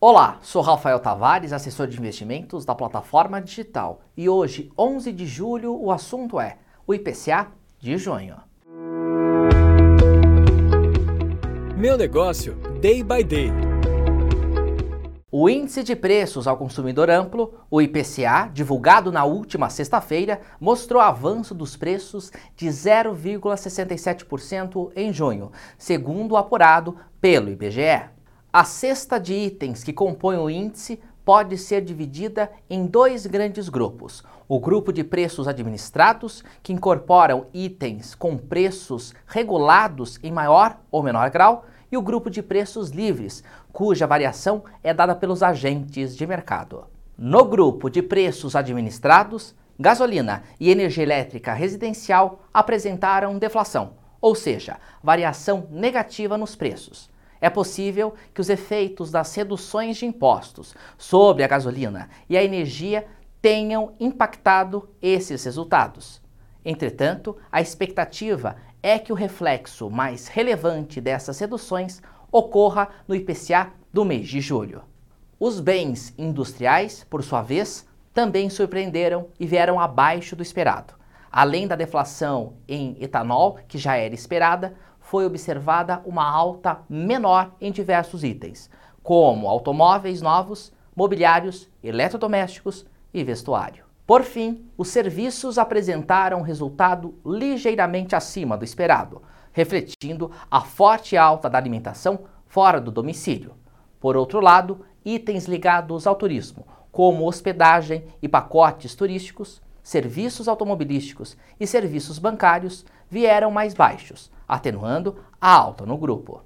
Olá, sou Rafael Tavares, assessor de investimentos da plataforma digital. E hoje, 11 de julho, o assunto é o IPCA de junho. Meu negócio, day by day. O Índice de Preços ao Consumidor Amplo, o IPCA, divulgado na última sexta-feira, mostrou avanço dos preços de 0,67% em junho, segundo o apurado pelo IBGE. A cesta de itens que compõem o índice pode ser dividida em dois grandes grupos. O grupo de preços administrados, que incorporam itens com preços regulados em maior ou menor grau, e o grupo de preços livres, cuja variação é dada pelos agentes de mercado. No grupo de preços administrados, gasolina e energia elétrica residencial apresentaram deflação, ou seja, variação negativa nos preços. É possível que os efeitos das reduções de impostos sobre a gasolina e a energia tenham impactado esses resultados. Entretanto, a expectativa é que o reflexo mais relevante dessas reduções ocorra no IPCA do mês de julho. Os bens industriais, por sua vez, também surpreenderam e vieram abaixo do esperado. Além da deflação em etanol, que já era esperada, foi observada uma alta menor em diversos itens, como automóveis novos, mobiliários, eletrodomésticos e vestuário. Por fim, os serviços apresentaram resultado ligeiramente acima do esperado, refletindo a forte alta da alimentação fora do domicílio. Por outro lado, itens ligados ao turismo, como hospedagem e pacotes turísticos, serviços automobilísticos e serviços bancários, vieram mais baixos, atenuando a alta no grupo.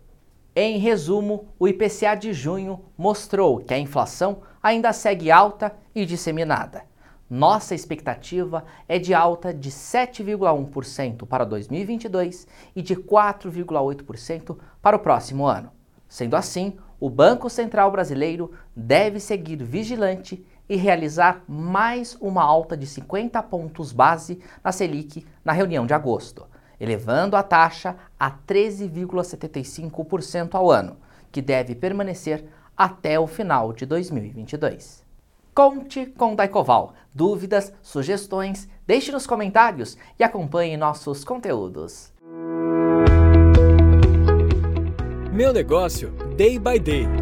Em resumo, o IPCA de junho mostrou que a inflação ainda segue alta e disseminada nossa expectativa é de alta de 7,1% para 2022 e de 4,8% para o próximo ano. Sendo assim, o Banco Central Brasileiro deve seguir vigilante e realizar mais uma alta de 50 pontos base na Selic na reunião de agosto, elevando a taxa a 13,75% ao ano, que deve permanecer até o final de 2022. Conte com Daicoval. Dúvidas, sugestões, deixe nos comentários e acompanhe nossos conteúdos. Meu negócio, day by day.